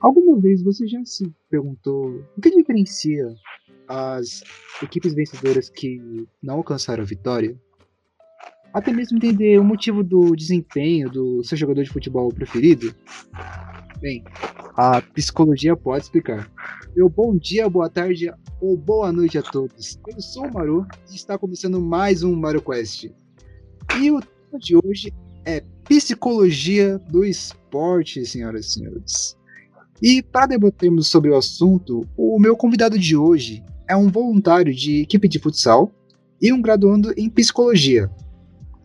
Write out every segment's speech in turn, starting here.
Alguma vez você já se perguntou o que diferencia as equipes vencedoras que não alcançaram a vitória? Até mesmo entender o motivo do desempenho do seu jogador de futebol preferido? Bem, a psicologia pode explicar. Meu bom dia, boa tarde ou boa noite a todos. Eu sou o Maru e está começando mais um Mario Quest. E o tema de hoje é psicologia do esporte, senhoras e senhores. E para debatermos sobre o assunto, o meu convidado de hoje é um voluntário de equipe de futsal e um graduando em psicologia.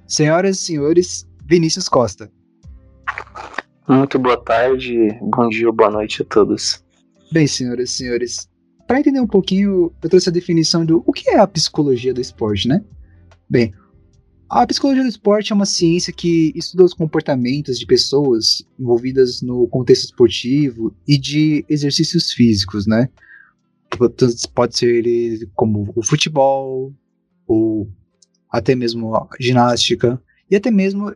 Senhoras e senhores, Vinícius Costa. Muito boa tarde, bom dia ou boa noite a todos. Bem, senhoras e senhores, para entender um pouquinho, eu trouxe a definição do o que é a psicologia do esporte, né? Bem, a psicologia do esporte é uma ciência que estuda os comportamentos de pessoas envolvidas no contexto esportivo e de exercícios físicos, né? Pode ser ele como o futebol, ou até mesmo a ginástica, e até mesmo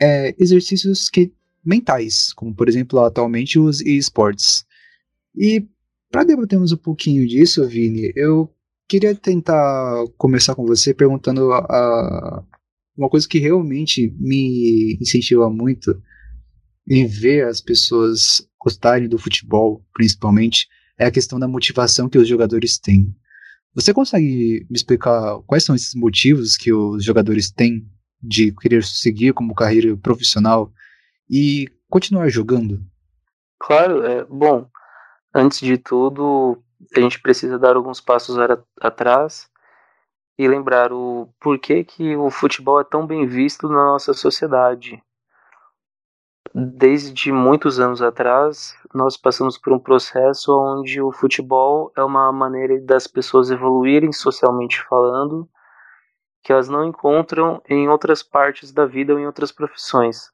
é, exercícios que, mentais, como por exemplo atualmente os esportes. E para debatermos um pouquinho disso, Vini, eu queria tentar começar com você perguntando a, uma coisa que realmente me incentiva muito em ver as pessoas gostarem do futebol, principalmente, é a questão da motivação que os jogadores têm. Você consegue me explicar quais são esses motivos que os jogadores têm de querer seguir como carreira profissional e continuar jogando? Claro, é bom. Antes de tudo, a gente precisa dar alguns passos atrás e lembrar o porquê que o futebol é tão bem visto na nossa sociedade. Desde muitos anos atrás, nós passamos por um processo onde o futebol é uma maneira das pessoas evoluírem socialmente falando, que elas não encontram em outras partes da vida ou em outras profissões.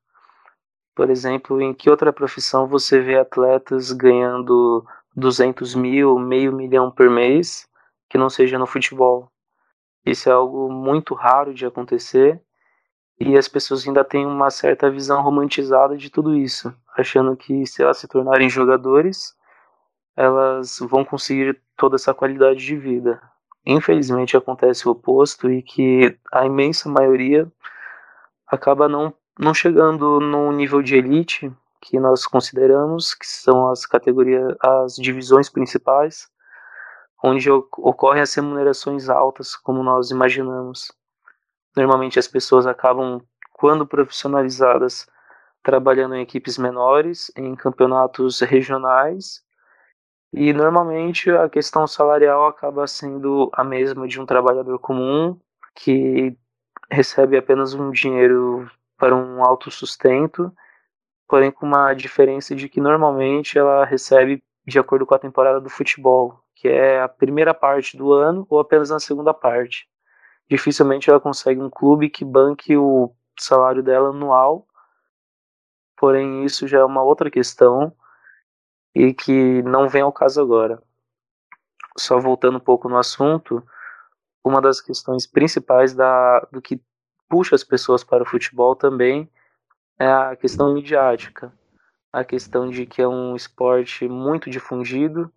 Por exemplo, em que outra profissão você vê atletas ganhando 200 mil, meio milhão por mês, que não seja no futebol? Isso é algo muito raro de acontecer e as pessoas ainda têm uma certa visão romantizada de tudo isso, achando que se elas se tornarem jogadores, elas vão conseguir toda essa qualidade de vida. Infelizmente acontece o oposto e que a imensa maioria acaba não, não chegando no nível de elite que nós consideramos, que são as categorias, as divisões principais, onde ocorrem as remunerações altas, como nós imaginamos. Normalmente as pessoas acabam, quando profissionalizadas, trabalhando em equipes menores, em campeonatos regionais, e normalmente a questão salarial acaba sendo a mesma de um trabalhador comum que recebe apenas um dinheiro para um autossustento, porém com uma diferença de que normalmente ela recebe de acordo com a temporada do futebol, que é a primeira parte do ano ou apenas na segunda parte. Dificilmente ela consegue um clube que banque o salário dela anual, porém isso já é uma outra questão e que não vem ao caso agora. Só voltando um pouco no assunto, uma das questões principais da, do que puxa as pessoas para o futebol também é a questão midiática, a questão de que é um esporte muito difundido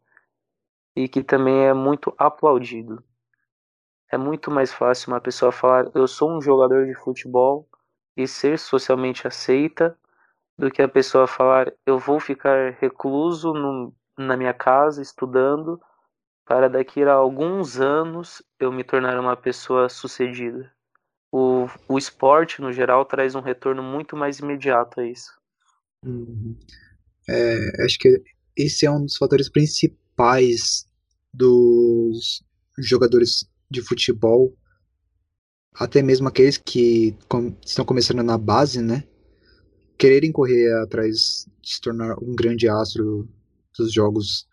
e que também é muito aplaudido. É muito mais fácil uma pessoa falar eu sou um jogador de futebol e ser socialmente aceita do que a pessoa falar eu vou ficar recluso no, na minha casa estudando para daqui a alguns anos eu me tornar uma pessoa sucedida. O, o esporte, no geral, traz um retorno muito mais imediato a isso. Uhum. É, acho que esse é um dos fatores principais dos jogadores de futebol, até mesmo aqueles que com, estão começando na base, né? Quererem correr atrás de se tornar um grande astro dos jogos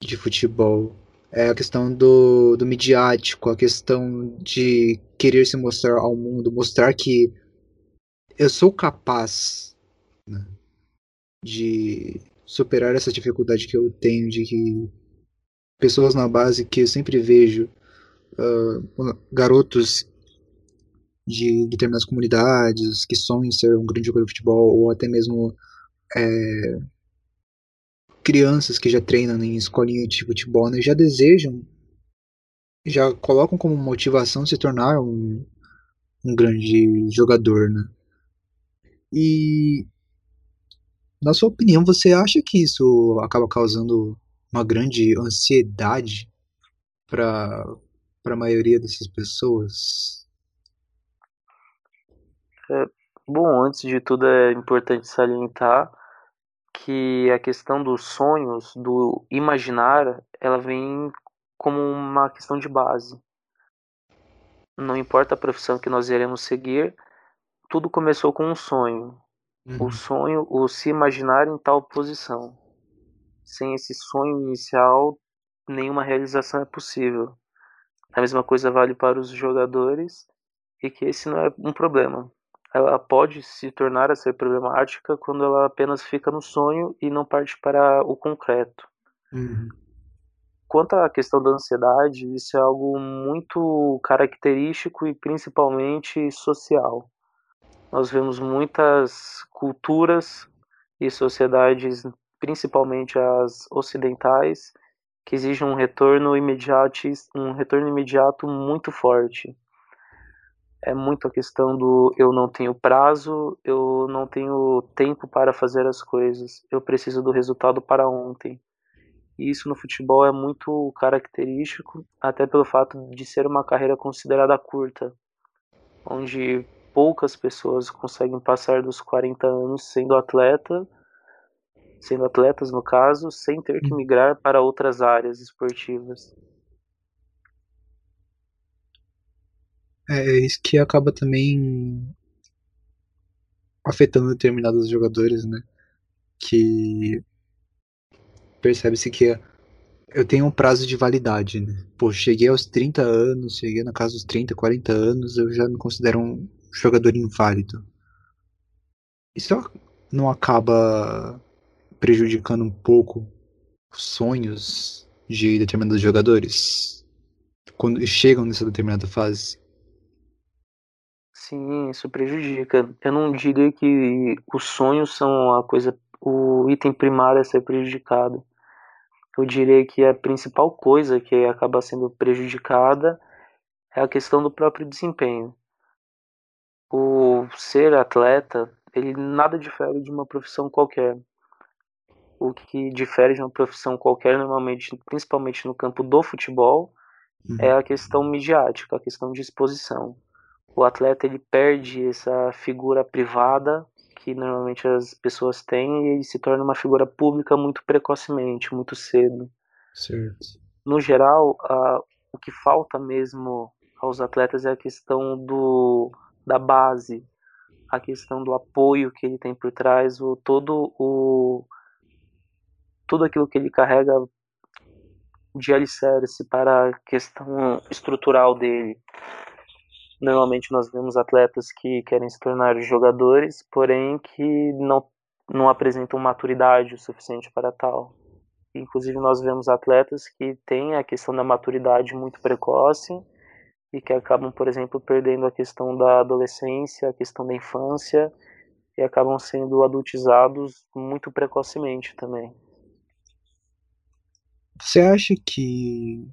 de futebol. É a questão do, do midiático, a questão de querer se mostrar ao mundo, mostrar que eu sou capaz né, de superar essa dificuldade que eu tenho de que pessoas na base que eu sempre vejo, uh, garotos de determinadas comunidades que sonham em ser um grande jogador de futebol, ou até mesmo é, crianças que já treinam em escolinha de futebol né, já desejam, já colocam como motivação se tornar um, um grande jogador, né? E na sua opinião, você acha que isso acaba causando uma grande ansiedade para a maioria dessas pessoas? É, bom, antes de tudo é importante salientar que a questão dos sonhos, do imaginar, ela vem como uma questão de base. Não importa a profissão que nós iremos seguir, tudo começou com um sonho. Uhum. O sonho, o se imaginar em tal posição. Sem esse sonho inicial, nenhuma realização é possível. A mesma coisa vale para os jogadores e que esse não é um problema ela pode se tornar a ser problemática quando ela apenas fica no sonho e não parte para o concreto. Uhum. Quanto à questão da ansiedade, isso é algo muito característico e principalmente social. Nós vemos muitas culturas e sociedades, principalmente as ocidentais, que exigem um retorno imediato, um retorno imediato muito forte é muito a questão do eu não tenho prazo, eu não tenho tempo para fazer as coisas, eu preciso do resultado para ontem. E isso no futebol é muito característico, até pelo fato de ser uma carreira considerada curta, onde poucas pessoas conseguem passar dos 40 anos sendo atleta, sendo atletas no caso, sem ter que migrar para outras áreas esportivas. É, é isso que acaba também afetando determinados jogadores, né? Que percebe-se que eu tenho um prazo de validade, né? Pô, cheguei aos 30 anos, cheguei na casa dos 30, 40 anos, eu já me considero um jogador inválido. Isso não acaba prejudicando um pouco os sonhos de determinados jogadores quando chegam nessa determinada fase? Sim, isso prejudica. Eu não diria que os sonhos são a coisa, o item primário a ser prejudicado. Eu diria que a principal coisa que acaba sendo prejudicada é a questão do próprio desempenho. O ser atleta, ele nada difere de uma profissão qualquer. O que difere de uma profissão qualquer, normalmente, principalmente no campo do futebol, uhum. é a questão midiática, a questão de exposição o atleta ele perde essa figura privada que normalmente as pessoas têm e ele se torna uma figura pública muito precocemente, muito cedo. Certo. No geral, o que falta mesmo aos atletas é a questão do, da base, a questão do apoio que ele tem por trás, o, todo o tudo aquilo que ele carrega de alicerce para a questão estrutural dele. Normalmente nós vemos atletas que querem se tornar jogadores, porém que não, não apresentam maturidade o suficiente para tal. Inclusive nós vemos atletas que têm a questão da maturidade muito precoce e que acabam, por exemplo, perdendo a questão da adolescência, a questão da infância e acabam sendo adultizados muito precocemente também. Você acha que,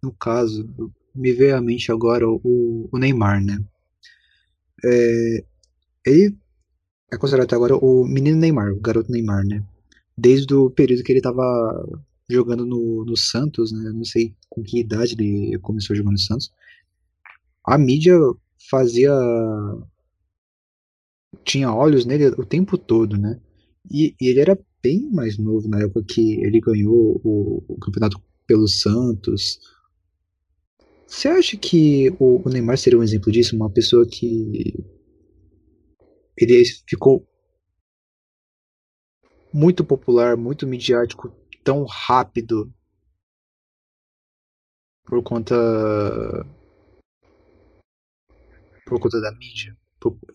no caso, me veio à mente agora o, o Neymar, né? É, ele é considerado até agora o menino Neymar, o garoto Neymar, né? Desde o período que ele estava jogando no, no Santos, né? Não sei com que idade ele começou jogando no Santos. A mídia fazia. tinha olhos nele o tempo todo, né? E, e ele era bem mais novo na época que ele ganhou o, o campeonato pelo Santos você acha que o, Neymar seria um exemplo disso? Uma pessoa que ele ficou muito popular, muito midiático, tão rápido por conta por conta da mídia.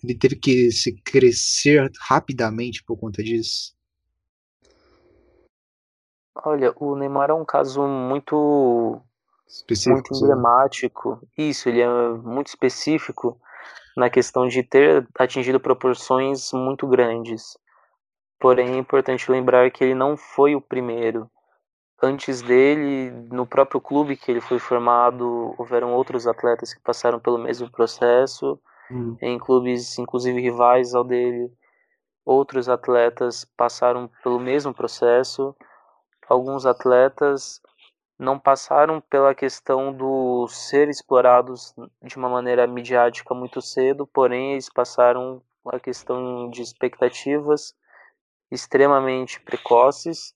Ele teve que se crescer rapidamente por conta disso. Olha, o Neymar é um caso muito muito né? emblemático. Isso, ele é muito específico na questão de ter atingido proporções muito grandes. Porém, é importante lembrar que ele não foi o primeiro. Antes dele, no próprio clube que ele foi formado, houveram outros atletas que passaram pelo mesmo processo, hum. em clubes inclusive rivais ao dele. Outros atletas passaram pelo mesmo processo. Alguns atletas não passaram pela questão do ser explorados de uma maneira midiática muito cedo, porém eles passaram a questão de expectativas extremamente precoces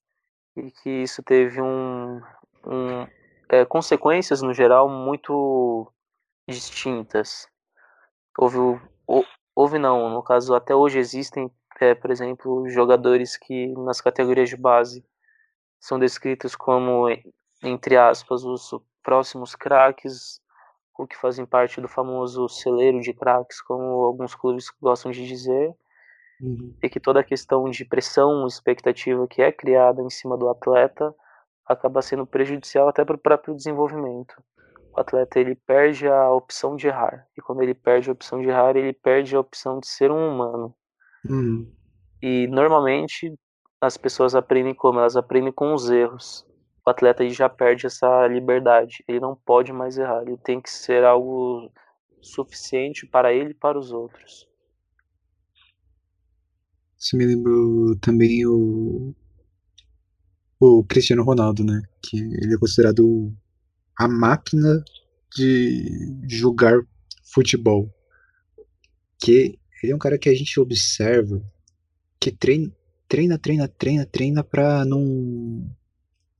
e que isso teve um, um é, consequências no geral muito distintas. Houve, houve não, no caso até hoje existem, é, por exemplo, jogadores que nas categorias de base são descritos como entre aspas os próximos craques, ou que fazem parte do famoso celeiro de craques, como alguns clubes gostam de dizer Uhum. E que toda a questão de pressão, expectativa que é criada em cima do atleta acaba sendo prejudicial até para o próprio desenvolvimento. O atleta ele perde a opção de errar. E quando ele perde a opção de errar, ele perde a opção de ser um humano. Uhum. E normalmente as pessoas aprendem como? Elas aprendem com os erros. O atleta já perde essa liberdade. Ele não pode mais errar. Ele tem que ser algo suficiente para ele e para os outros. Isso me lembrou também o, o Cristiano Ronaldo, né? Que ele é considerado a máquina de jogar futebol. Que ele é um cara que a gente observa que treina, treina, treina, treina, treina pra não,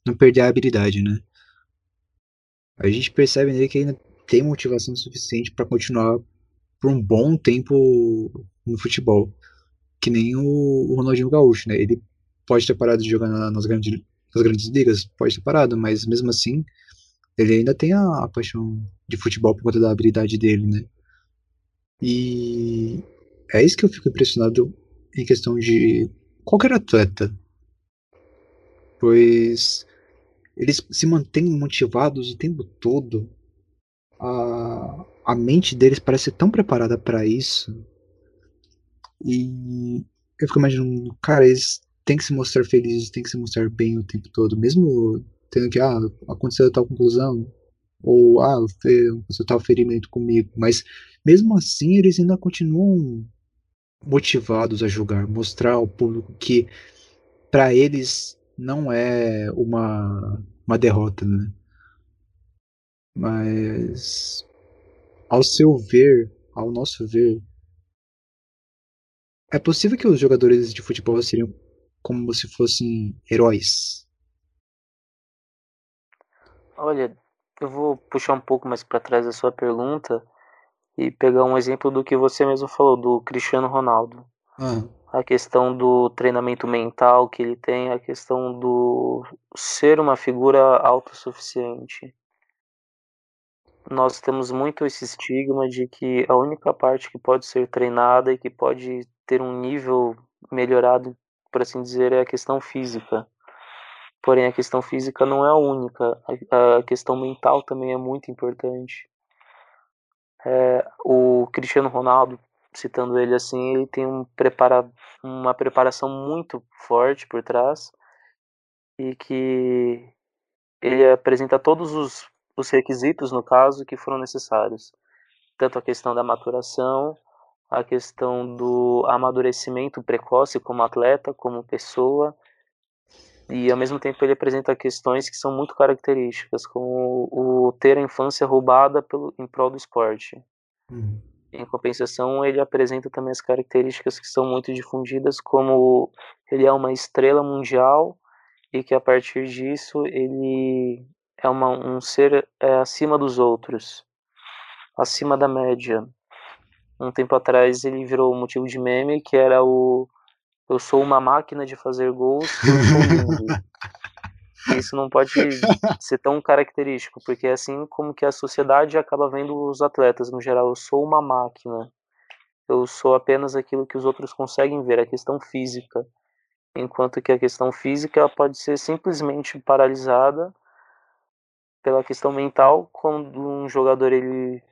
não perder a habilidade, né? A gente percebe nele que ainda tem motivação suficiente para continuar por um bom tempo no futebol que nem o, Ronaldinho Gaúcho, né? Ele pode ter parado de jogar na, nas, grandes, nas grandes ligas, pode ter parado, mas mesmo assim, ele ainda tem a, a paixão de futebol por conta da habilidade dele, né? E é isso que eu fico impressionado em questão de qualquer atleta. Pois eles se mantêm motivados o tempo todo. A, a mente deles parece tão preparada para isso e eu fico imaginando, cara, eles têm que se mostrar felizes, têm que se mostrar bem o tempo todo, mesmo tendo que, ah, aconteceu tal conclusão, ou, ah, aconteceu tal ferimento comigo, mas mesmo assim eles ainda continuam motivados a julgar, mostrar ao público que para eles não é uma, uma derrota, né? Mas ao seu ver, ao nosso ver, é possível que os jogadores de futebol seriam como se fossem heróis? Olha, eu vou puxar um pouco mais para trás a sua pergunta e pegar um exemplo do que você mesmo falou, do Cristiano Ronaldo. Ah. A questão do treinamento mental que ele tem, a questão do ser uma figura autossuficiente. Nós temos muito esse estigma de que a única parte que pode ser treinada e que pode ter um nível melhorado, por assim dizer, é a questão física. Porém, a questão física não é a única, a, questão mental também é muito importante. É, o Cristiano Ronaldo, citando ele assim, ele tem um prepara, uma preparação muito forte por trás e que ele apresenta todos os, os requisitos, no caso, que foram necessários. Tanto a questão da maturação, a questão do amadurecimento precoce como atleta, como pessoa, e ao mesmo tempo ele apresenta questões que são muito características, como o ter a infância roubada pelo, em prol do esporte. Uhum. Em compensação, ele apresenta também as características que são muito difundidas, como ele é uma estrela mundial e que a partir disso ele é uma, um ser é, acima dos outros, acima da média um tempo atrás ele virou motivo de meme, que era o eu sou uma máquina de fazer gols, eu sou lindo. Isso não pode ser tão característico, porque é assim como que a sociedade acaba vendo os atletas no geral. Eu sou uma máquina. Eu sou apenas aquilo que os outros conseguem ver, a questão física. Enquanto que a questão física pode ser simplesmente paralisada pela questão mental, quando um jogador ele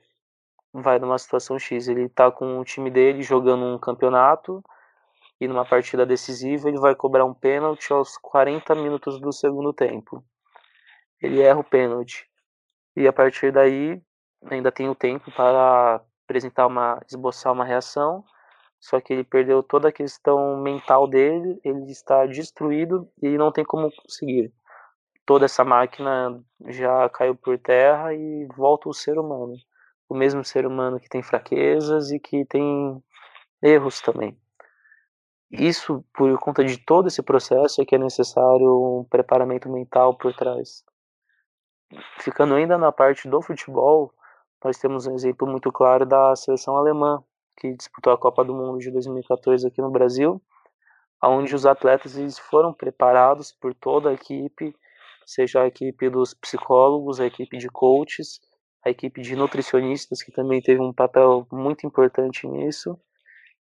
vai numa situação X, ele tá com o time dele jogando um campeonato e numa partida decisiva ele vai cobrar um pênalti aos 40 minutos do segundo tempo. Ele erra o pênalti. E a partir daí ainda tem o tempo para apresentar uma esboçar uma reação, só que ele perdeu toda a questão mental dele, ele está destruído e não tem como conseguir. Toda essa máquina já caiu por terra e volta o ser humano. O mesmo ser humano que tem fraquezas e que tem erros também. Isso, por conta de todo esse processo, é que é necessário um preparamento mental por trás. Ficando ainda na parte do futebol, nós temos um exemplo muito claro da seleção alemã, que disputou a Copa do Mundo de 2014 aqui no Brasil, onde os atletas eles foram preparados por toda a equipe, seja a equipe dos psicólogos, a equipe de coaches, a equipe de nutricionistas, que também teve um papel muito importante nisso,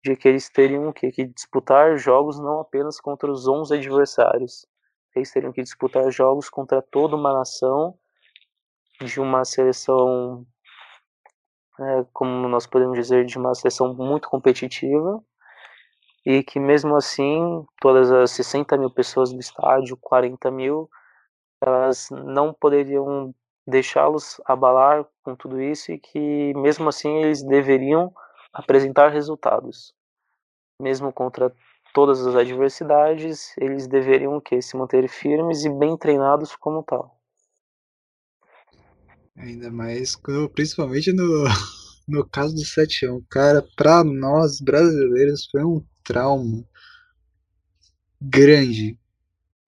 de que eles teriam que, que disputar jogos não apenas contra os 11 adversários, eles teriam que disputar jogos contra toda uma nação de uma seleção, é, como nós podemos dizer, de uma seleção muito competitiva e que mesmo assim todas as 60 mil pessoas do estádio, 40 mil, elas não poderiam deixá-los abalar com tudo isso e que mesmo assim eles deveriam apresentar resultados. Mesmo contra todas as adversidades, eles deveriam que se manter firmes e bem treinados como tal. Ainda mais, principalmente no, no caso do 7 1 Cara, pra nós brasileiros foi um trauma grande.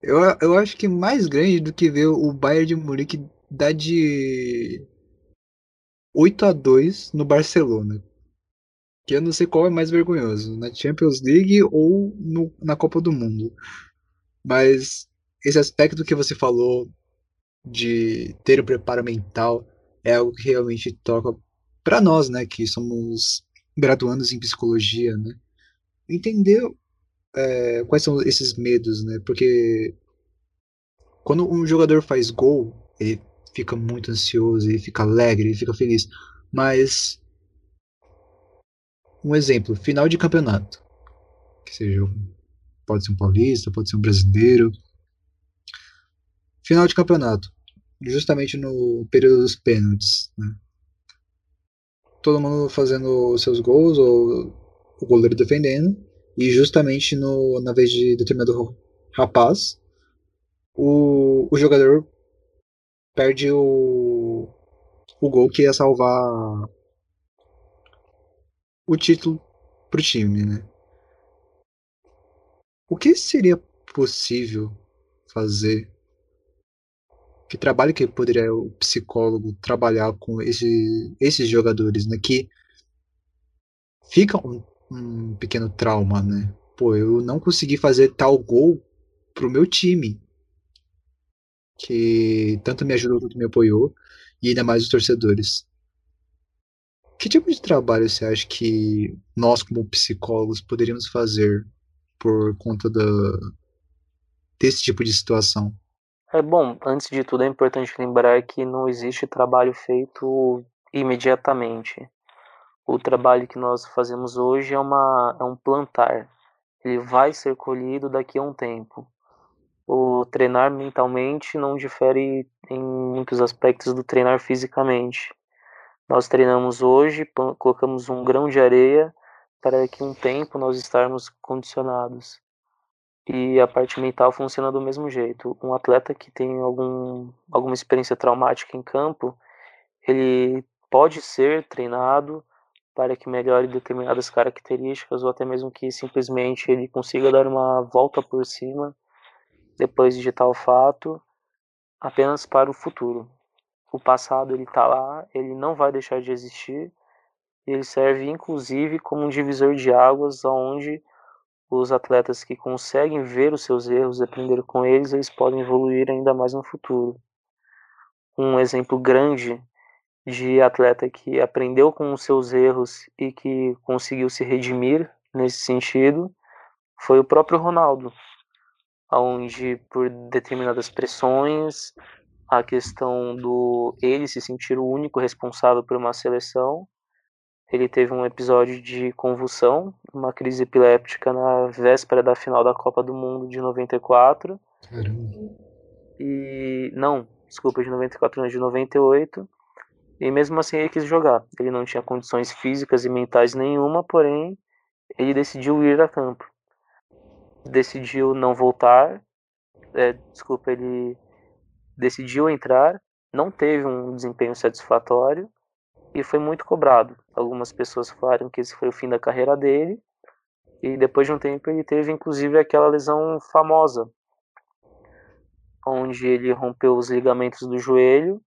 Eu, eu acho que mais grande do que ver o Bayern de Munique dar de 8 a 2 no Barcelona que eu não sei qual é mais vergonhoso, na Champions League ou no, na Copa do Mundo. Mas esse aspecto que você falou de ter o preparo mental é algo que realmente toca para nós, né, que somos graduandos em psicologia, né, entender é, quais são esses medos, né, porque quando um jogador faz gol, ele fica muito ansioso, ele fica alegre, ele fica feliz, mas um exemplo, final de campeonato. Que seja, pode ser um paulista, pode ser um brasileiro. Final de campeonato, justamente no período dos pênaltis. Né? Todo mundo fazendo seus gols, ou o goleiro defendendo, e justamente no, na vez de determinado rapaz, o, o jogador perde o, o gol que ia salvar o título pro time, né? O que seria possível fazer? Que trabalho que poderia o psicólogo trabalhar com esse, esses jogadores, né? Que fica um, um pequeno trauma, né? Pô, eu não consegui fazer tal gol pro meu time, que tanto me ajudou quanto me apoiou, e ainda mais os torcedores. Que tipo de trabalho você acha que nós, como psicólogos, poderíamos fazer por conta da, desse tipo de situação? É bom, antes de tudo é importante lembrar que não existe trabalho feito imediatamente. O trabalho que nós fazemos hoje é, uma, é um plantar. Ele vai ser colhido daqui a um tempo. O treinar mentalmente não difere em muitos aspectos do treinar fisicamente. Nós treinamos hoje, colocamos um grão de areia para que um tempo nós estarmos condicionados. E a parte mental funciona do mesmo jeito. Um atleta que tem algum, alguma experiência traumática em campo, ele pode ser treinado para que melhore determinadas características ou até mesmo que simplesmente ele consiga dar uma volta por cima depois de tal fato apenas para o futuro o passado ele está lá, ele não vai deixar de existir. Ele serve inclusive como um divisor de águas, onde os atletas que conseguem ver os seus erros aprender com eles, eles podem evoluir ainda mais no futuro. Um exemplo grande de atleta que aprendeu com os seus erros e que conseguiu se redimir nesse sentido foi o próprio Ronaldo, onde por determinadas pressões a questão do ele se sentir o único responsável por uma seleção, ele teve um episódio de convulsão, uma crise epiléptica na véspera da final da Copa do Mundo de 94. Caramba. E não, desculpa, de 94 não, de 98. E mesmo assim ele quis jogar. Ele não tinha condições físicas e mentais nenhuma, porém ele decidiu ir a campo. Decidiu não voltar. É, desculpa, ele decidiu entrar, não teve um desempenho satisfatório e foi muito cobrado. Algumas pessoas falaram que esse foi o fim da carreira dele. E depois de um tempo ele teve inclusive aquela lesão famosa, onde ele rompeu os ligamentos do joelho,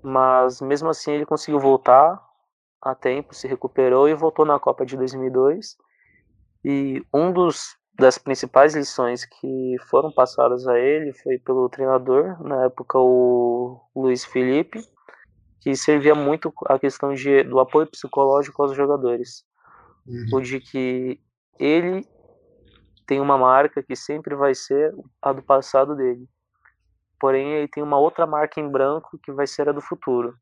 mas mesmo assim ele conseguiu voltar a tempo, se recuperou e voltou na Copa de 2002. E um dos das principais lições que foram passadas a ele foi pelo treinador, na época o Luiz Felipe, que servia muito a questão de, do apoio psicológico aos jogadores. Uhum. O de que ele tem uma marca que sempre vai ser a do passado dele. Porém, ele tem uma outra marca em branco que vai ser a do futuro.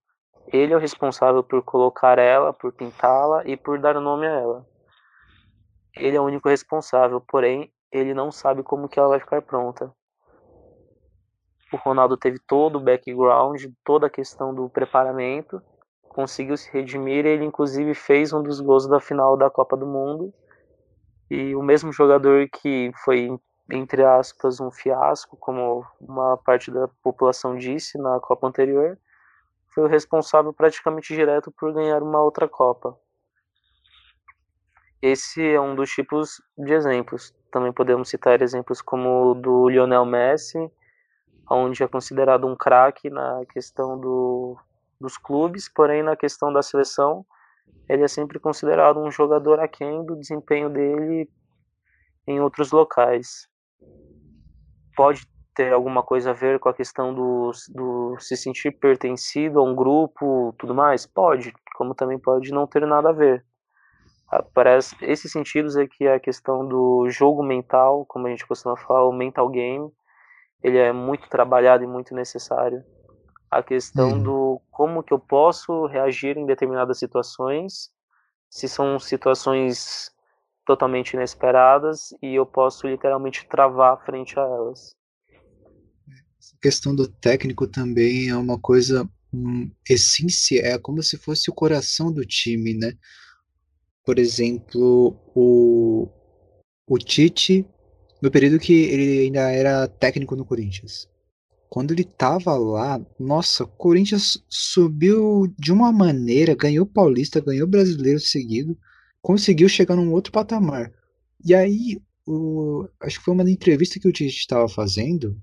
Ele é o responsável por colocar ela, por pintá-la e por dar nome a ela. Ele é o único responsável, porém, ele não sabe como que ela vai ficar pronta o Ronaldo teve todo o background, toda a questão do preparamento, conseguiu se redimir. Ele, inclusive, fez um dos gols da final da Copa do Mundo. E o mesmo jogador que foi, entre aspas, um fiasco, como uma parte da população disse na Copa anterior, foi o responsável praticamente direto por ganhar uma outra Copa. Esse é um dos tipos de exemplos. Também podemos citar exemplos como o do Lionel Messi, onde é considerado um craque na questão do, dos clubes, porém na questão da seleção ele é sempre considerado um jogador aquém do desempenho dele em outros locais. Pode ter alguma coisa a ver com a questão do, do se sentir pertencido a um grupo, tudo mais? Pode, como também pode não ter nada a ver. Ah, parece, esses sentidos é que a questão do jogo mental, como a gente costuma falar, o mental game, ele é muito trabalhado e muito necessário. A questão uhum. do como que eu posso reagir em determinadas situações, se são situações totalmente inesperadas e eu posso literalmente travar frente a elas. Essa questão do técnico também é uma coisa hum, essencial, é como se fosse o coração do time, né? Por exemplo, o, o Tite no período que ele ainda era técnico no Corinthians. Quando ele tava lá, nossa, o Corinthians subiu de uma maneira, ganhou Paulista, ganhou Brasileiro seguido, conseguiu chegar num outro patamar. E aí, o, acho que foi uma entrevista que o Tite estava fazendo.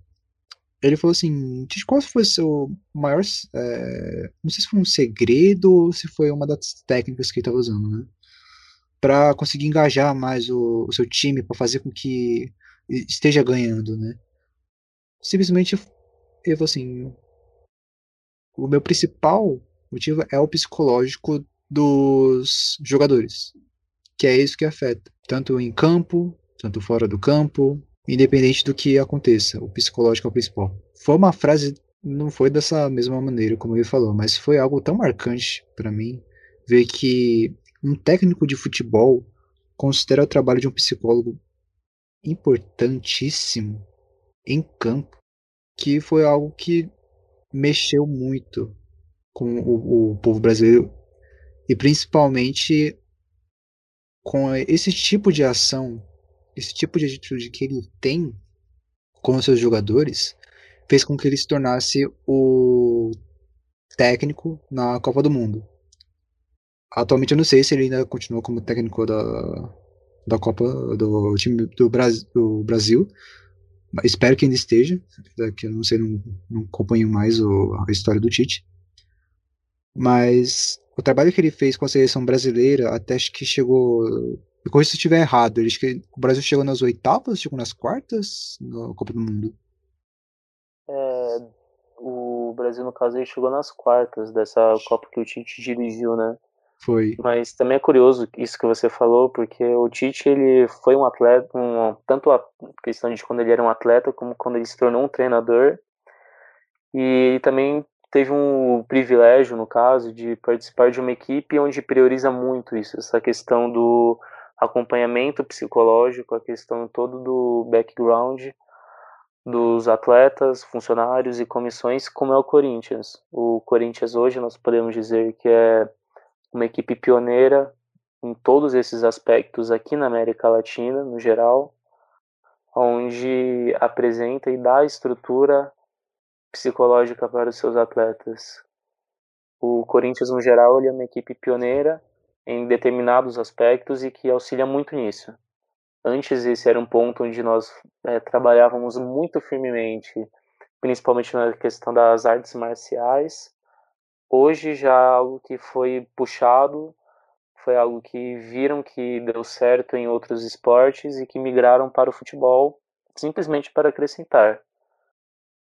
Ele falou assim: Tite, qual foi o seu maior. É, não sei se foi um segredo ou se foi uma das técnicas que ele estava usando, né? Para conseguir engajar mais o, o seu time, para fazer com que esteja ganhando, né? Simplesmente eu assim, o meu principal motivo é o psicológico dos jogadores, que é isso que afeta, tanto em campo, tanto fora do campo, independente do que aconteça, o psicológico é o principal. Foi uma frase, não foi dessa mesma maneira como ele falou, mas foi algo tão marcante para mim ver que um técnico de futebol considera o trabalho de um psicólogo importantíssimo em campo, que foi algo que mexeu muito com o, o povo brasileiro e principalmente com esse tipo de ação, esse tipo de atitude que ele tem com os seus jogadores, fez com que ele se tornasse o técnico na Copa do Mundo. Atualmente eu não sei se ele ainda continua como técnico da, da Copa do time do, Brasil, do Brasil. Espero que ainda esteja, que eu não sei, não, não acompanho mais o, a história do Tite. Mas o trabalho que ele fez com a seleção brasileira, até acho que chegou. Me corrija se estiver errado. Ele, que o Brasil chegou nas oitavas, chegou nas quartas na Copa do Mundo. É, o Brasil, no caso, ele chegou nas quartas dessa Copa que o Tite dirigiu, né? Foi. Mas também é curioso isso que você falou, porque o Tite ele foi um atleta, um, tanto a questão de quando ele era um atleta, como quando ele se tornou um treinador. E também teve um privilégio, no caso, de participar de uma equipe onde prioriza muito isso, essa questão do acompanhamento psicológico, a questão todo do background dos atletas, funcionários e comissões, como é o Corinthians. O Corinthians hoje nós podemos dizer que é uma equipe pioneira em todos esses aspectos aqui na América Latina, no geral, onde apresenta e dá estrutura psicológica para os seus atletas. O Corinthians, no geral, é uma equipe pioneira em determinados aspectos e que auxilia muito nisso. Antes, esse era um ponto onde nós é, trabalhávamos muito firmemente, principalmente na questão das artes marciais. Hoje, já é algo que foi puxado, foi algo que viram que deu certo em outros esportes e que migraram para o futebol simplesmente para acrescentar.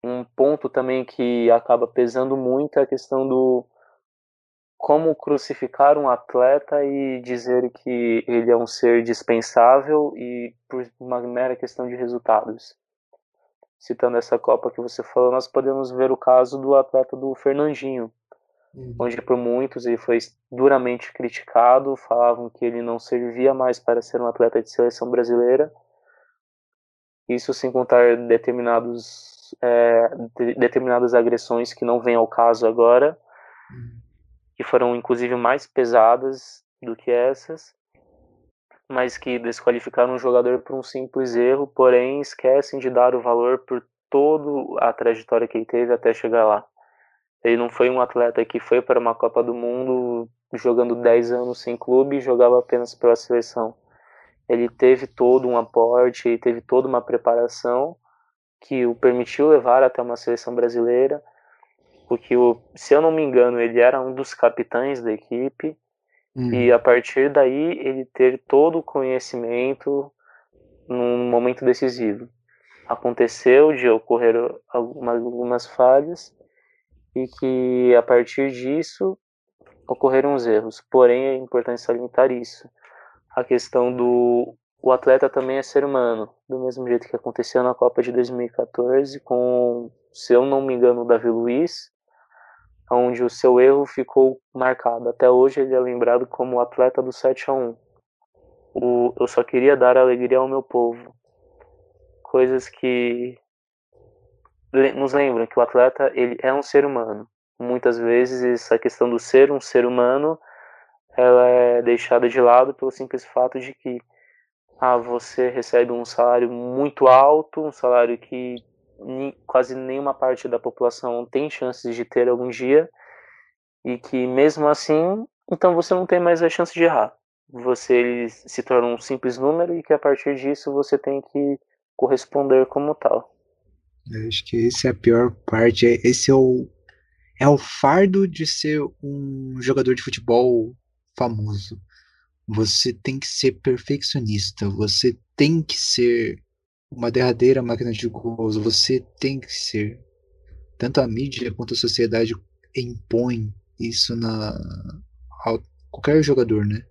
Um ponto também que acaba pesando muito é a questão do como crucificar um atleta e dizer que ele é um ser dispensável e por uma mera questão de resultados. Citando essa Copa que você falou, nós podemos ver o caso do atleta do Fernandinho, uhum. onde por muitos ele foi duramente criticado, falavam que ele não servia mais para ser um atleta de seleção brasileira. Isso sem contar determinados, é, de, determinadas agressões que não vêm ao caso agora, uhum que foram inclusive mais pesadas do que essas, mas que desqualificaram um jogador por um simples erro, porém esquecem de dar o valor por toda a trajetória que ele teve até chegar lá. Ele não foi um atleta que foi para uma Copa do Mundo jogando 10 anos sem clube e jogava apenas pela seleção. Ele teve todo um aporte, ele teve toda uma preparação que o permitiu levar até uma seleção brasileira porque o, se eu não me engano, ele era um dos capitães da equipe uhum. e a partir daí ele ter todo o conhecimento num momento decisivo. Aconteceu de ocorrer algumas falhas e que a partir disso ocorreram os erros. Porém, é importante salientar isso. A questão do o atleta também é ser humano, do mesmo jeito que aconteceu na Copa de 2014 com, se eu não me engano, o Davi Luiz, onde o seu erro ficou marcado. Até hoje ele é lembrado como o atleta do 7 a 1. O, eu só queria dar alegria ao meu povo. Coisas que nos lembram que o atleta ele é um ser humano. Muitas vezes essa questão do ser um ser humano ela é deixada de lado pelo simples fato de que ah, você recebe um salário muito alto, um salário que quase nenhuma parte da população tem chances de ter algum dia e que mesmo assim, então você não tem mais a chance de errar. Você se torna um simples número e que a partir disso você tem que corresponder como tal. Acho que essa é a pior parte. É, esse é o, é o fardo de ser um jogador de futebol famoso. Você tem que ser perfeccionista, você tem que ser uma derradeira máquina de gols. Você tem que ser. Tanto a mídia quanto a sociedade impõe isso na a qualquer jogador, né?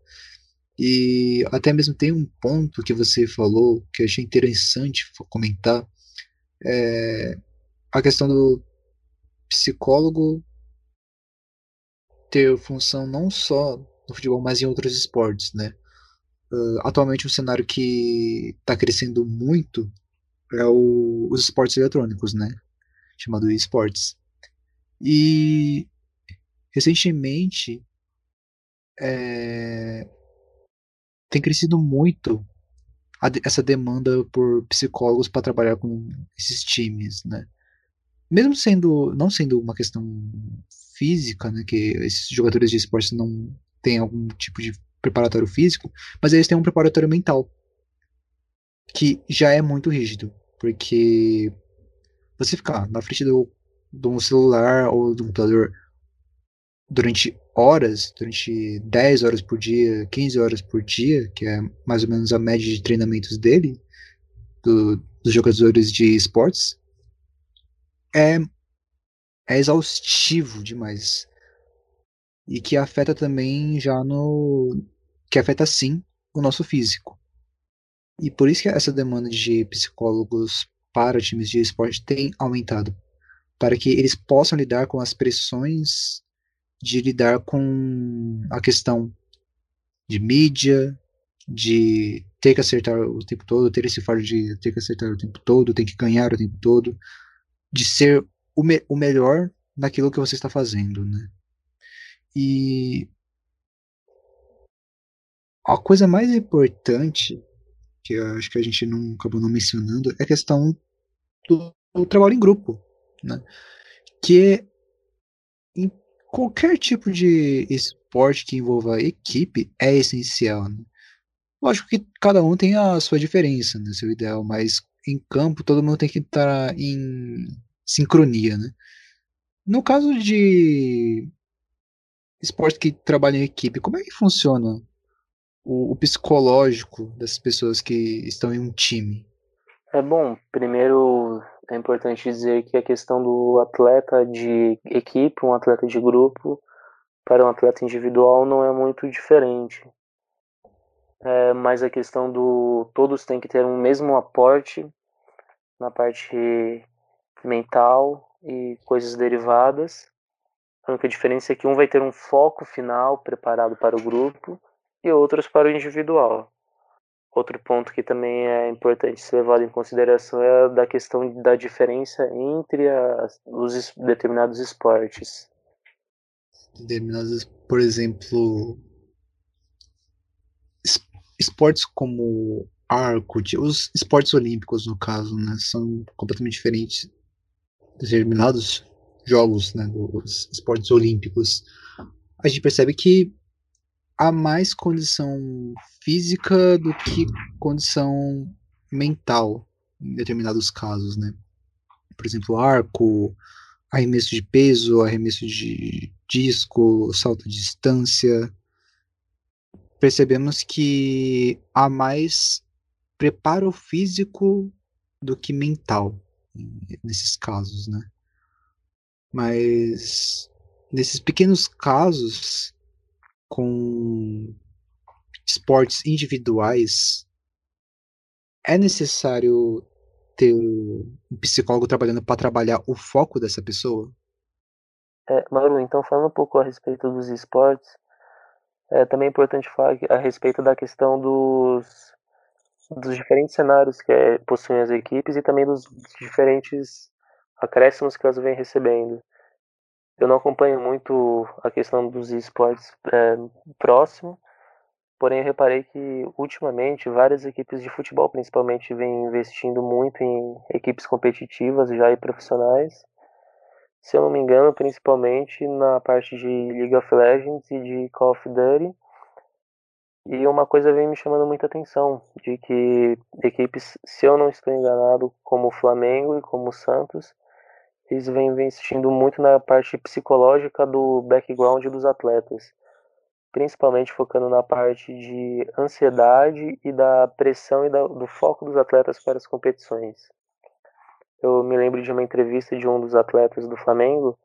E até mesmo tem um ponto que você falou que eu achei interessante comentar, é a questão do psicólogo ter função não só no futebol, mas em outros esportes, né? Uh, atualmente um cenário que está crescendo muito é o, os esportes eletrônicos, né? Chamado esportes. E recentemente é, tem crescido muito a, essa demanda por psicólogos para trabalhar com esses times, né? Mesmo sendo não sendo uma questão física, né, que esses jogadores de esportes não têm algum tipo de preparatório físico, mas eles têm um preparatório mental que já é muito rígido, porque você ficar na frente do, um celular ou do computador durante horas, durante 10 horas por dia, 15 horas por dia, que é mais ou menos a média de treinamentos dele, do, dos jogadores de esportes, é, é exaustivo demais e que afeta também já no que afeta sim o nosso físico. E por isso que essa demanda de psicólogos para times de esporte tem aumentado. para que eles possam lidar com as pressões de lidar com a questão de mídia, de ter que acertar o tempo todo, ter esse fardo de ter que acertar o tempo todo, ter que ganhar o tempo todo, de ser o, me o melhor naquilo que você está fazendo, né? E a coisa mais importante que eu acho que a gente não acabou não mencionando é a questão do, do trabalho em grupo, né? Que qualquer tipo de esporte que envolva equipe é essencial. Né? Lógico que cada um tem a sua diferença, né, seu ideal, mas em campo todo mundo tem que estar em sincronia, né? No caso de esporte que trabalha em equipe, como é que funciona o, o psicológico das pessoas que estão em um time? É bom, primeiro é importante dizer que a questão do atleta de equipe, um atleta de grupo, para um atleta individual não é muito diferente é, mas a questão do todos têm que ter um mesmo aporte na parte mental e coisas derivadas. A única diferença é que um vai ter um foco final preparado para o grupo e outros para o individual. Outro ponto que também é importante ser levado em consideração é a da questão da diferença entre as, os determinados esportes. Determinados, por exemplo, esportes como arco, os esportes olímpicos no caso, né, são completamente diferentes. Determinados jogos, né, dos esportes olímpicos, a gente percebe que há mais condição física do que condição mental em determinados casos, né? Por exemplo, arco, arremesso de peso, arremesso de disco, salto de distância, percebemos que há mais preparo físico do que mental nesses casos, né? Mas nesses pequenos casos com esportes individuais é necessário ter um psicólogo trabalhando para trabalhar o foco dessa pessoa? É, então falando um pouco a respeito dos esportes, é também importante falar a respeito da questão dos, dos diferentes cenários que é, possuem as equipes e também dos diferentes acréscimos que elas vêm recebendo. Eu não acompanho muito a questão dos esportes é, próximo, porém eu reparei que ultimamente várias equipes de futebol principalmente vêm investindo muito em equipes competitivas já e profissionais se eu não me engano, principalmente na parte de League of Legends e de Call of Duty. E uma coisa vem me chamando muita atenção, de que equipes, se eu não estou enganado, como o Flamengo e como o Santos, eles vêm investindo muito na parte psicológica do background dos atletas, principalmente focando na parte de ansiedade e da pressão e da, do foco dos atletas para as competições. Eu me lembro de uma entrevista de um dos atletas do Flamengo,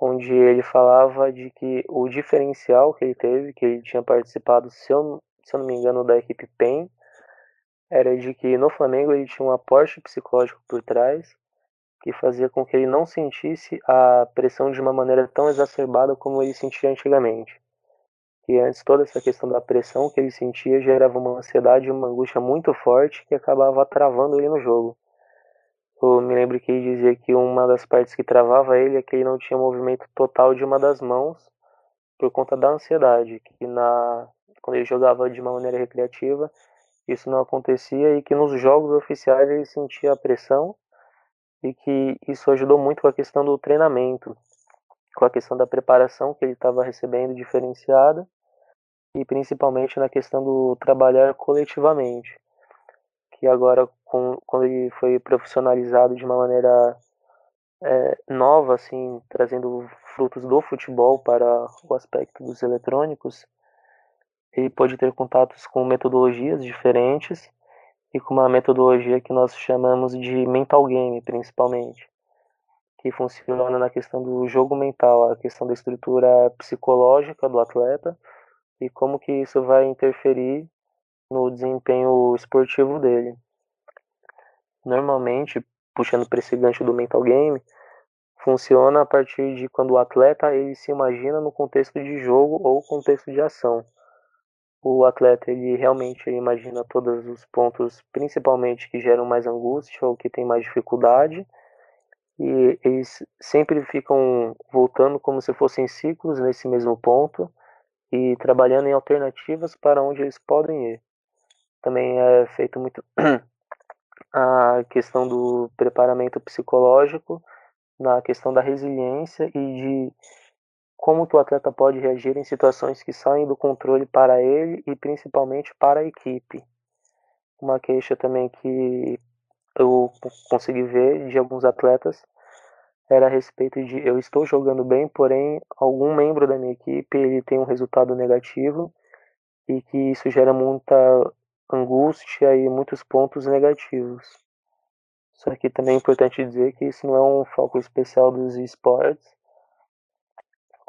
onde ele falava de que o diferencial que ele teve, que ele tinha participado, se eu, se eu não me engano, da equipe PEN, era de que no Flamengo ele tinha um aporte psicológico por trás que fazia com que ele não sentisse a pressão de uma maneira tão exacerbada como ele sentia antigamente. E antes toda essa questão da pressão que ele sentia gerava uma ansiedade e uma angústia muito forte que acabava travando ele no jogo. Eu me lembro que ele dizia que uma das partes que travava ele é que ele não tinha movimento total de uma das mãos por conta da ansiedade, que na quando ele jogava de uma maneira recreativa isso não acontecia e que nos jogos oficiais ele sentia a pressão e que isso ajudou muito com a questão do treinamento, com a questão da preparação que ele estava recebendo diferenciada e principalmente na questão do trabalhar coletivamente que agora com, quando ele foi profissionalizado de uma maneira é, nova, assim, trazendo frutos do futebol para o aspecto dos eletrônicos, ele pode ter contatos com metodologias diferentes e com uma metodologia que nós chamamos de mental game, principalmente, que funciona na questão do jogo mental, a questão da estrutura psicológica do atleta e como que isso vai interferir no desempenho esportivo dele. Normalmente, puxando para esse gancho do mental game, funciona a partir de quando o atleta ele se imagina no contexto de jogo ou contexto de ação. O atleta ele realmente ele imagina todos os pontos, principalmente que geram mais angústia ou que tem mais dificuldade, e eles sempre ficam voltando como se fossem ciclos nesse mesmo ponto e trabalhando em alternativas para onde eles podem ir. Também é feito muito a questão do preparamento psicológico, na questão da resiliência e de como o atleta pode reagir em situações que saem do controle para ele e principalmente para a equipe. Uma queixa também que eu consegui ver de alguns atletas era a respeito de eu estou jogando bem, porém algum membro da minha equipe ele tem um resultado negativo e que isso gera muita angústia e muitos pontos negativos. Só que também é importante dizer que isso não é um foco especial dos esportes,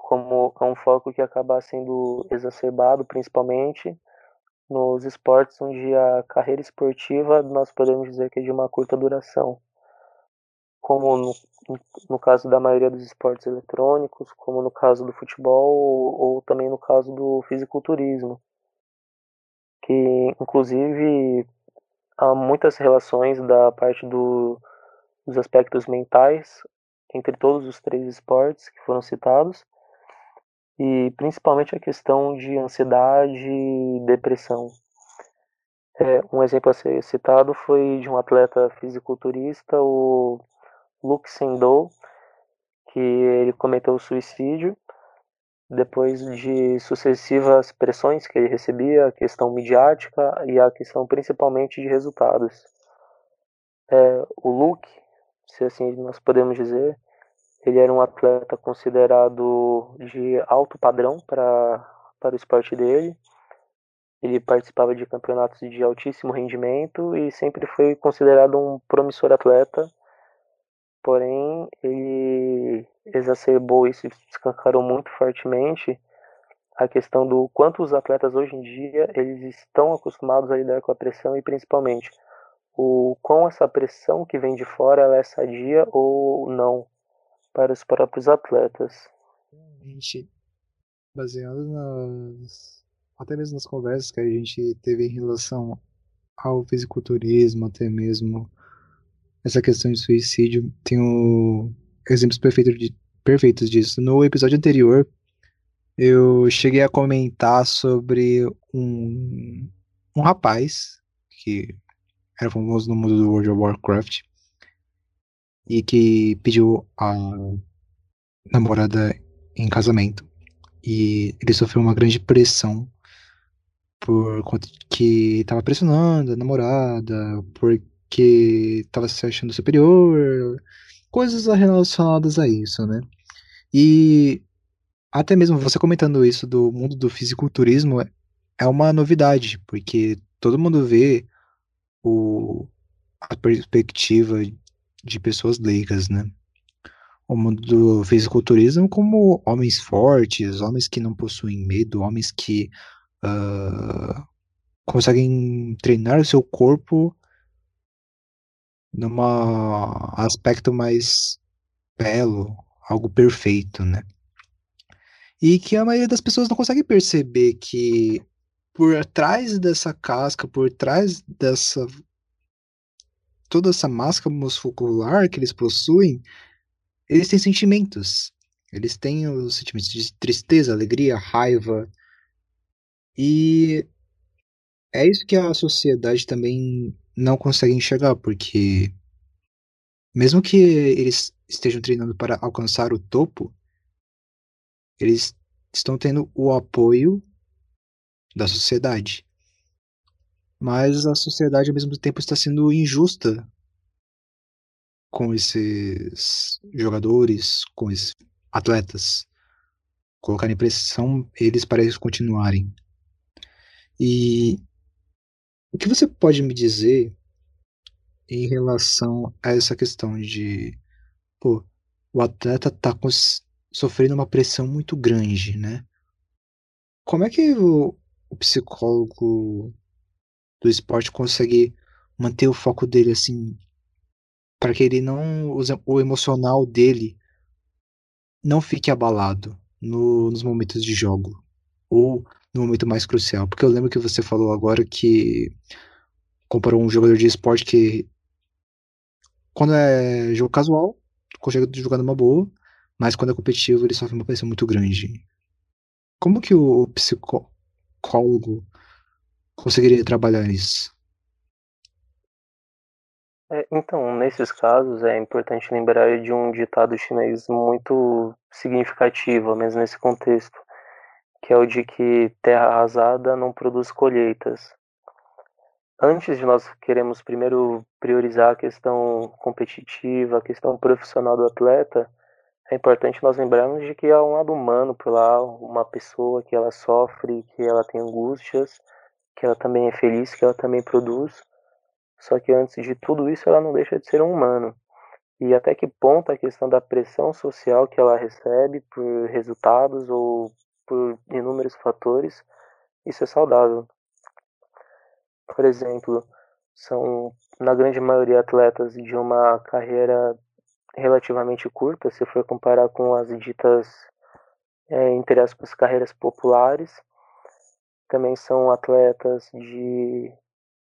como é um foco que acaba sendo exacerbado principalmente nos esportes onde a carreira esportiva nós podemos dizer que é de uma curta duração, como no, no caso da maioria dos esportes eletrônicos, como no caso do futebol ou, ou também no caso do fisiculturismo, que inclusive há muitas relações da parte do, dos aspectos mentais entre todos os três esportes que foram citados e principalmente a questão de ansiedade e depressão. É, um exemplo a ser citado foi de um atleta fisiculturista, o Luke Sendou, que ele cometeu suicídio depois de sucessivas pressões que ele recebia, a questão midiática e a questão principalmente de resultados. É, o Luke, se assim nós podemos dizer, ele era um atleta considerado de alto padrão para, para o esporte dele. Ele participava de campeonatos de altíssimo rendimento e sempre foi considerado um promissor atleta porém ele exacerbou isso, escancarou muito fortemente a questão do quanto os atletas hoje em dia eles estão acostumados a lidar com a pressão e principalmente o quão essa pressão que vem de fora ela é sadia ou não para os próprios atletas. A gente, baseado nas até mesmo nas conversas que a gente teve em relação ao fisiculturismo, até mesmo essa questão de suicídio. Tenho exemplos perfeitos, de, perfeitos disso. No episódio anterior, eu cheguei a comentar sobre um, um rapaz que era famoso no mundo do World of Warcraft e que pediu a namorada em casamento. E ele sofreu uma grande pressão por conta que estava pressionando a namorada, por que estava se achando superior, coisas relacionadas a isso, né? E até mesmo você comentando isso do mundo do fisiculturismo é uma novidade, porque todo mundo vê o, a perspectiva de pessoas leigas, né? O mundo do fisiculturismo como homens fortes, homens que não possuem medo, homens que uh, conseguem treinar o seu corpo numa aspecto mais belo, algo perfeito, né? E que a maioria das pessoas não consegue perceber que por trás dessa casca, por trás dessa toda essa máscara muscular que eles possuem, eles têm sentimentos. Eles têm os sentimentos de tristeza, alegria, raiva. E é isso que a sociedade também não conseguem chegar, porque mesmo que eles estejam treinando para alcançar o topo, eles estão tendo o apoio da sociedade. Mas a sociedade ao mesmo tempo está sendo injusta com esses jogadores, com esses atletas. Colocarem pressão eles para eles continuarem. E o que você pode me dizer em relação a essa questão de, pô, o atleta tá com, sofrendo uma pressão muito grande, né? Como é que o, o psicólogo do esporte consegue manter o foco dele assim, para que ele não o emocional dele não fique abalado no, nos momentos de jogo ou no momento mais crucial. Porque eu lembro que você falou agora que comparou um jogador de esporte que, quando é jogo casual, consegue jogar numa boa, mas quando é competitivo ele sofre uma pressão muito grande. Como que o psicólogo conseguiria trabalhar isso? É, então, nesses casos é importante lembrar de um ditado chinês muito significativo, mesmo nesse contexto, que é o de que terra arrasada não produz colheitas. Antes de nós queremos primeiro priorizar a questão competitiva, a questão profissional do atleta, é importante nós lembrarmos de que há um lado humano por lá, uma pessoa que ela sofre, que ela tem angústias, que ela também é feliz, que ela também produz. Só que antes de tudo isso, ela não deixa de ser um humano. E até que ponto a questão da pressão social que ela recebe por resultados ou por inúmeros fatores, isso é saudável. Por exemplo, são na grande maioria atletas de uma carreira relativamente curta, se for comparar com as ditas, é, entre aspas, carreiras populares. Também são atletas de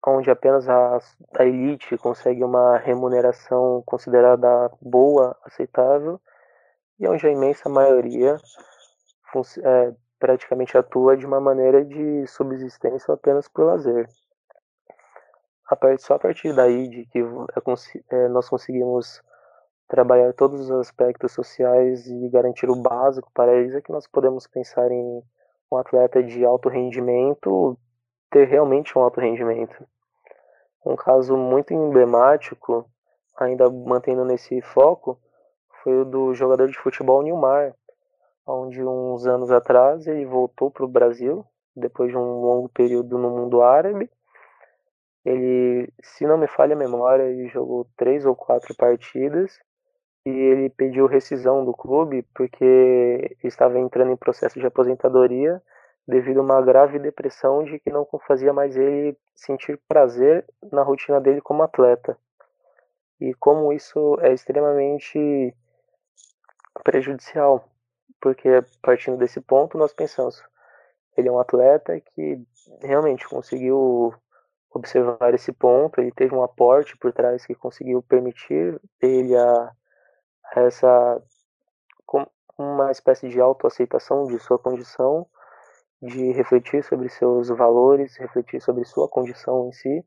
onde apenas a, a elite consegue uma remuneração considerada boa, aceitável, e onde a imensa maioria é, praticamente atua de uma maneira de subsistência apenas por lazer. Só a partir daí de que é, é, nós conseguimos trabalhar todos os aspectos sociais e garantir o básico para eles é que nós podemos pensar em um atleta de alto rendimento ter realmente um alto rendimento. Um caso muito emblemático, ainda mantendo nesse foco, foi o do jogador de futebol Nilmar, onde uns anos atrás ele voltou para o Brasil, depois de um longo período no mundo árabe. Ele, se não me falha a memória, ele jogou três ou quatro partidas e ele pediu rescisão do clube porque estava entrando em processo de aposentadoria devido a uma grave depressão de que não fazia mais ele sentir prazer na rotina dele como atleta. E como isso é extremamente prejudicial, porque partindo desse ponto nós pensamos, ele é um atleta que realmente conseguiu observar esse ponto, ele teve um aporte por trás que conseguiu permitir ele a, essa uma espécie de autoaceitação de sua condição de refletir sobre seus valores, refletir sobre sua condição em si,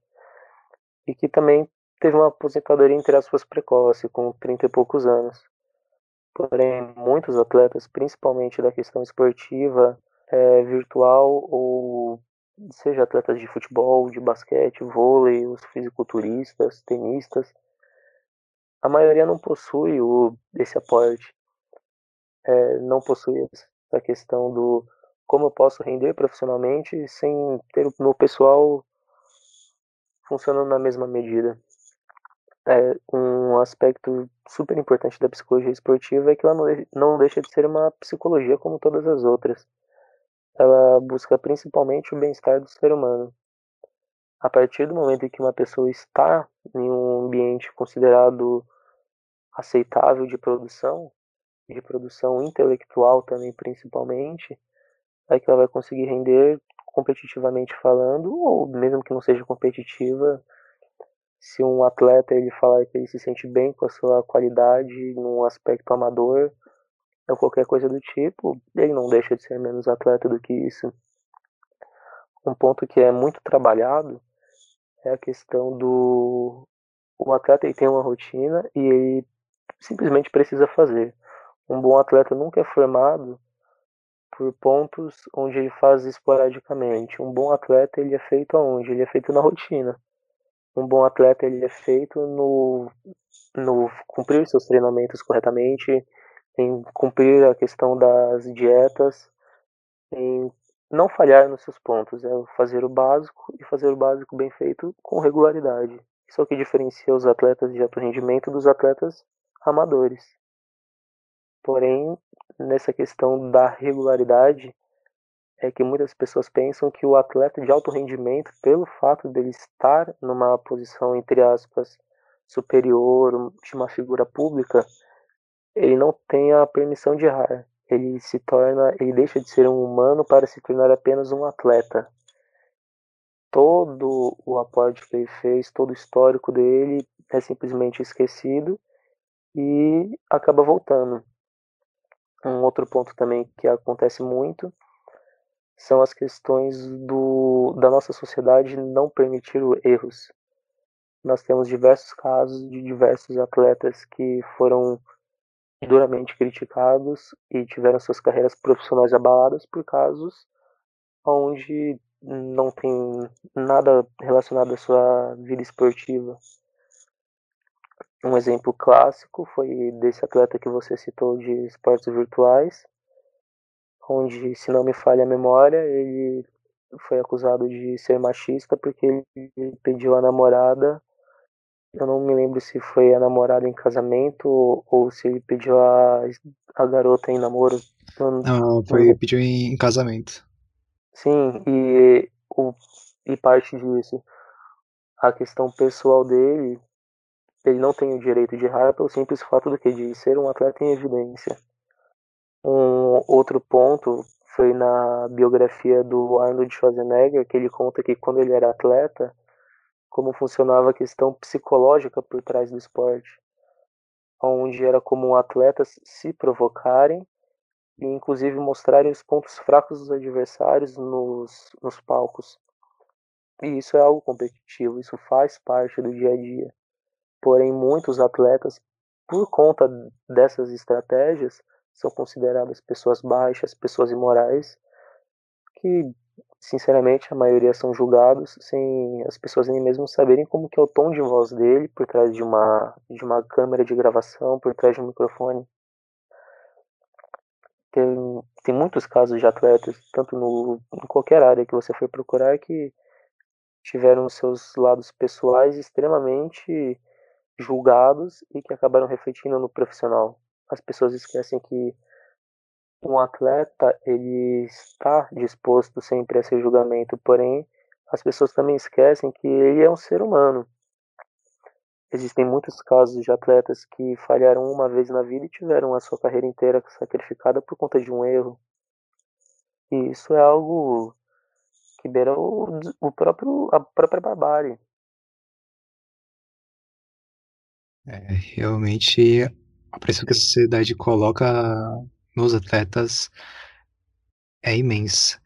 e que também teve uma aposentadoria entre aspas precoce, com 30 e poucos anos. Porém, muitos atletas, principalmente da questão esportiva, é, virtual ou seja atletas de futebol, de basquete, vôlei, os fisiculturistas, tenistas, a maioria não possui o, esse aporte, é, não possui essa questão do como eu posso render profissionalmente sem ter o meu pessoal funcionando na mesma medida. É, um aspecto super importante da psicologia esportiva é que ela não deixa de ser uma psicologia como todas as outras. Ela busca principalmente o bem-estar do ser humano. A partir do momento em que uma pessoa está em um ambiente considerado aceitável de produção, de produção intelectual também principalmente, é que ela vai conseguir render competitivamente falando, ou mesmo que não seja competitiva, se um atleta ele falar que ele se sente bem com a sua qualidade num aspecto amador ou qualquer coisa do tipo, ele não deixa de ser menos atleta do que isso. Um ponto que é muito trabalhado é a questão do o atleta ele tem uma rotina e ele simplesmente precisa fazer. Um bom atleta nunca é formado por pontos onde ele faz esporadicamente. Um bom atleta ele é feito aonde? Ele é feito na rotina. Um bom atleta ele é feito no, no cumprir seus treinamentos corretamente, em cumprir a questão das dietas, em não falhar nos seus pontos, é fazer o básico e fazer o básico bem feito com regularidade. Isso é o que diferencia os atletas de alto rendimento dos atletas amadores. Porém, nessa questão da regularidade, é que muitas pessoas pensam que o atleta de alto rendimento, pelo fato dele estar numa posição, entre aspas, superior de uma figura pública, ele não tem a permissão de errar. Ele se torna, ele deixa de ser um humano para se tornar apenas um atleta. Todo o aporte que ele fez, todo o histórico dele é simplesmente esquecido e acaba voltando. Um outro ponto também que acontece muito são as questões do, da nossa sociedade não permitir erros. Nós temos diversos casos de diversos atletas que foram duramente criticados e tiveram suas carreiras profissionais abaladas por casos onde não tem nada relacionado à sua vida esportiva. Um exemplo clássico foi desse atleta que você citou de esportes virtuais, onde, se não me falha a memória, ele foi acusado de ser machista porque ele pediu a namorada. Eu não me lembro se foi a namorada em casamento ou, ou se ele pediu a, a garota em namoro. Não, não foi não. pediu em casamento. Sim, e, o, e parte disso, a questão pessoal dele ele não tem o direito de errar pelo simples fato do que de ser um atleta em evidência. Um outro ponto foi na biografia do Arnold Schwarzenegger, que ele conta que quando ele era atleta, como funcionava a questão psicológica por trás do esporte, onde era comum atletas se provocarem e inclusive mostrarem os pontos fracos dos adversários nos, nos palcos. E isso é algo competitivo, isso faz parte do dia a dia. Porém, muitos atletas, por conta dessas estratégias, são consideradas pessoas baixas, pessoas imorais, que, sinceramente, a maioria são julgados sem as pessoas nem mesmo saberem como que é o tom de voz dele por trás de uma, de uma câmera de gravação, por trás de um microfone. Tem, tem muitos casos de atletas, tanto no, em qualquer área que você for procurar, que tiveram seus lados pessoais extremamente julgados e que acabaram refletindo no profissional. As pessoas esquecem que um atleta ele está disposto sempre a esse julgamento, porém as pessoas também esquecem que ele é um ser humano. Existem muitos casos de atletas que falharam uma vez na vida e tiveram a sua carreira inteira sacrificada por conta de um erro. E isso é algo que beira o, o próprio, a própria barbárie. É, realmente a pressão que a sociedade coloca nos atletas é imensa.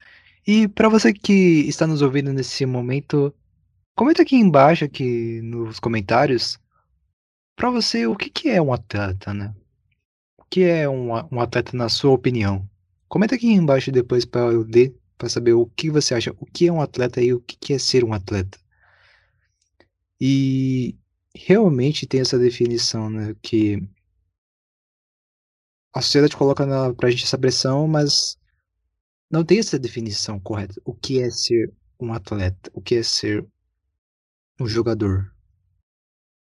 E para você que está nos ouvindo nesse momento, comenta aqui embaixo aqui nos comentários para você o que, que é um atleta, né? O que é um, um atleta na sua opinião? Comenta aqui embaixo depois para eu ler, para saber o que você acha, o que é um atleta e o que, que é ser um atleta. E realmente tem essa definição, né? Que a sociedade coloca na, pra gente essa pressão, mas não tem essa definição correta. O que é ser um atleta? O que é ser um jogador?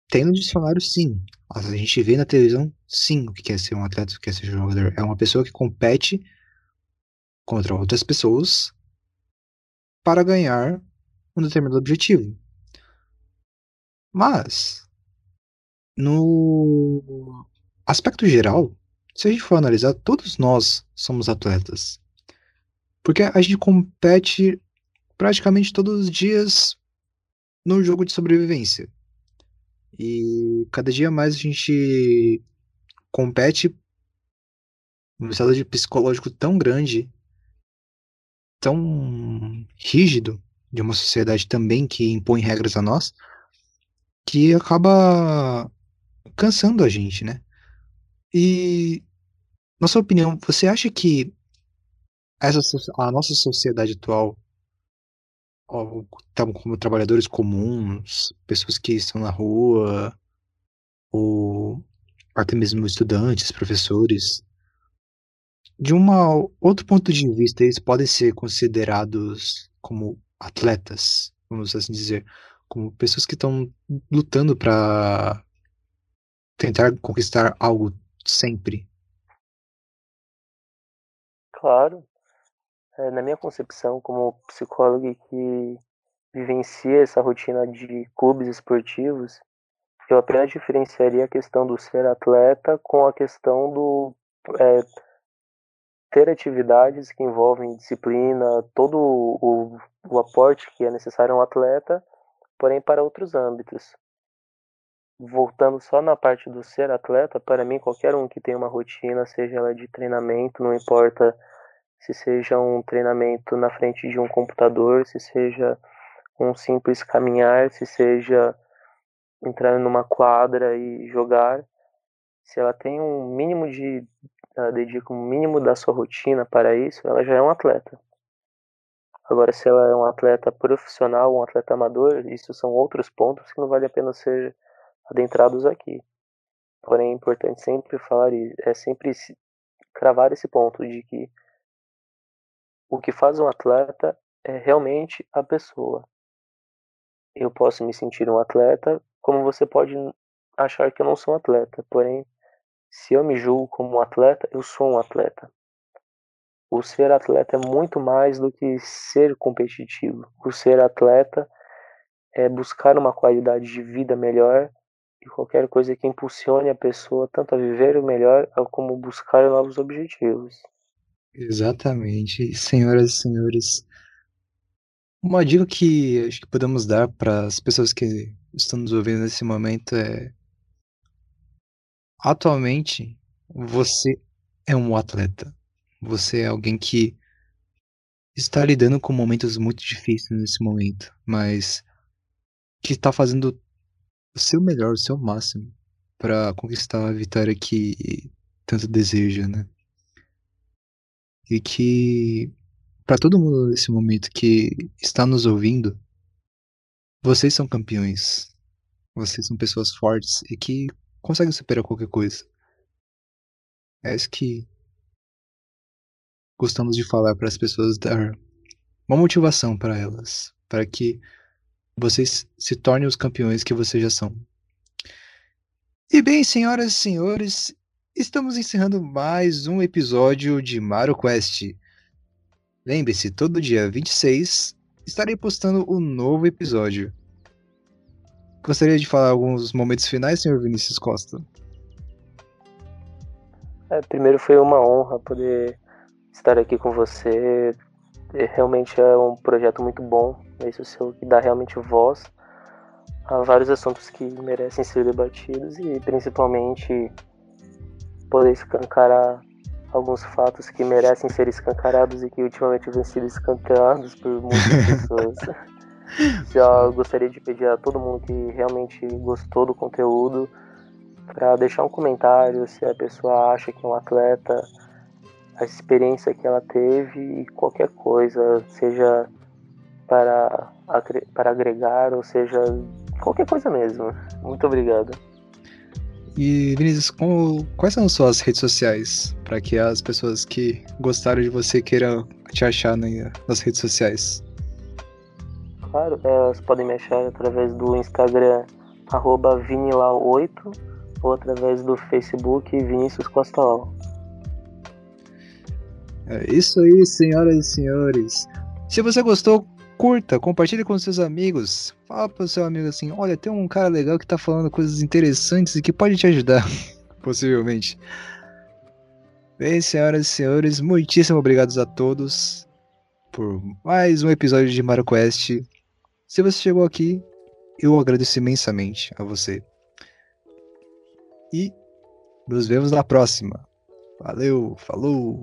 Tem no dicionário, sim. A gente vê na televisão, sim, o que é ser um atleta, o que é ser um jogador. É uma pessoa que compete contra outras pessoas para ganhar um determinado objetivo. Mas, no aspecto geral, se a gente for analisar, todos nós somos atletas. Porque a gente compete praticamente todos os dias no jogo de sobrevivência. E cada dia mais a gente compete num estado de psicológico tão grande, tão rígido, de uma sociedade também que impõe regras a nós, que acaba cansando a gente, né? E, na sua opinião, você acha que essa, a nossa sociedade atual, como trabalhadores comuns, pessoas que estão na rua, ou até mesmo estudantes, professores, de um outro ponto de vista, eles podem ser considerados como atletas, vamos assim dizer, como pessoas que estão lutando para tentar conquistar algo sempre. Claro. É, na minha concepção, como psicólogo que vivencia essa rotina de clubes esportivos, eu apenas diferenciaria a questão do ser atleta com a questão do é, ter atividades que envolvem disciplina, todo o, o aporte que é necessário a um atleta, porém para outros âmbitos. Voltando só na parte do ser atleta, para mim, qualquer um que tenha uma rotina, seja ela de treinamento, não importa se seja um treinamento na frente de um computador, se seja um simples caminhar, se seja entrar numa quadra e jogar, se ela tem um mínimo de ela dedica um mínimo da sua rotina para isso, ela já é um atleta. Agora, se ela é um atleta profissional, um atleta amador, isso são outros pontos que não vale a pena ser adentrados aqui. Porém, é importante sempre falar, é sempre cravar esse ponto de que o que faz um atleta é realmente a pessoa. Eu posso me sentir um atleta, como você pode achar que eu não sou um atleta, porém, se eu me julgo como um atleta, eu sou um atleta. O ser atleta é muito mais do que ser competitivo. O ser atleta é buscar uma qualidade de vida melhor e qualquer coisa que impulsione a pessoa tanto a viver o melhor como buscar novos objetivos. Exatamente. Senhoras e senhores, uma dica que acho que podemos dar para as pessoas que estão nos ouvindo nesse momento é: atualmente você é um atleta. Você é alguém que está lidando com momentos muito difíceis nesse momento, mas que está fazendo o seu melhor, o seu máximo para conquistar a vitória que tanto deseja, né? E que para todo mundo nesse momento que está nos ouvindo, vocês são campeões. Vocês são pessoas fortes e que conseguem superar qualquer coisa. É isso que gostamos de falar para as pessoas dar uma motivação para elas, para que vocês se tornem os campeões que vocês já são. E bem, senhoras e senhores, estamos encerrando mais um episódio de Mario Quest. Lembre-se, todo dia 26 estarei postando um novo episódio. Gostaria de falar alguns momentos finais, senhor Vinícius Costa? É, primeiro foi uma honra poder estar aqui com você. É, realmente é um projeto muito bom. Esse é o seu que dá realmente voz a vários assuntos que merecem ser debatidos e principalmente poder escancarar alguns fatos que merecem ser escancarados e que ultimamente vêm sido escancarados por muitas pessoas. Já gostaria de pedir a todo mundo que realmente gostou do conteúdo para deixar um comentário se a pessoa acha que é um atleta, a experiência que ela teve e qualquer coisa, seja para, para agregar ou seja qualquer coisa mesmo. Muito obrigado. E Vinícius, como, quais são suas redes sociais para que as pessoas que gostaram de você queiram te achar nas redes sociais? Claro, elas podem me achar através do Instagram vinilau8 ou através do Facebook Vinícius Costa É isso aí, senhoras e senhores. Se você gostou, curta, compartilhe com seus amigos. Fala pro seu amigo assim: olha, tem um cara legal que tá falando coisas interessantes e que pode te ajudar, possivelmente. Bem, senhoras e senhores, muitíssimo obrigado a todos por mais um episódio de Mario Quest. Se você chegou aqui, eu agradeço imensamente a você. E nos vemos na próxima. Valeu, falou!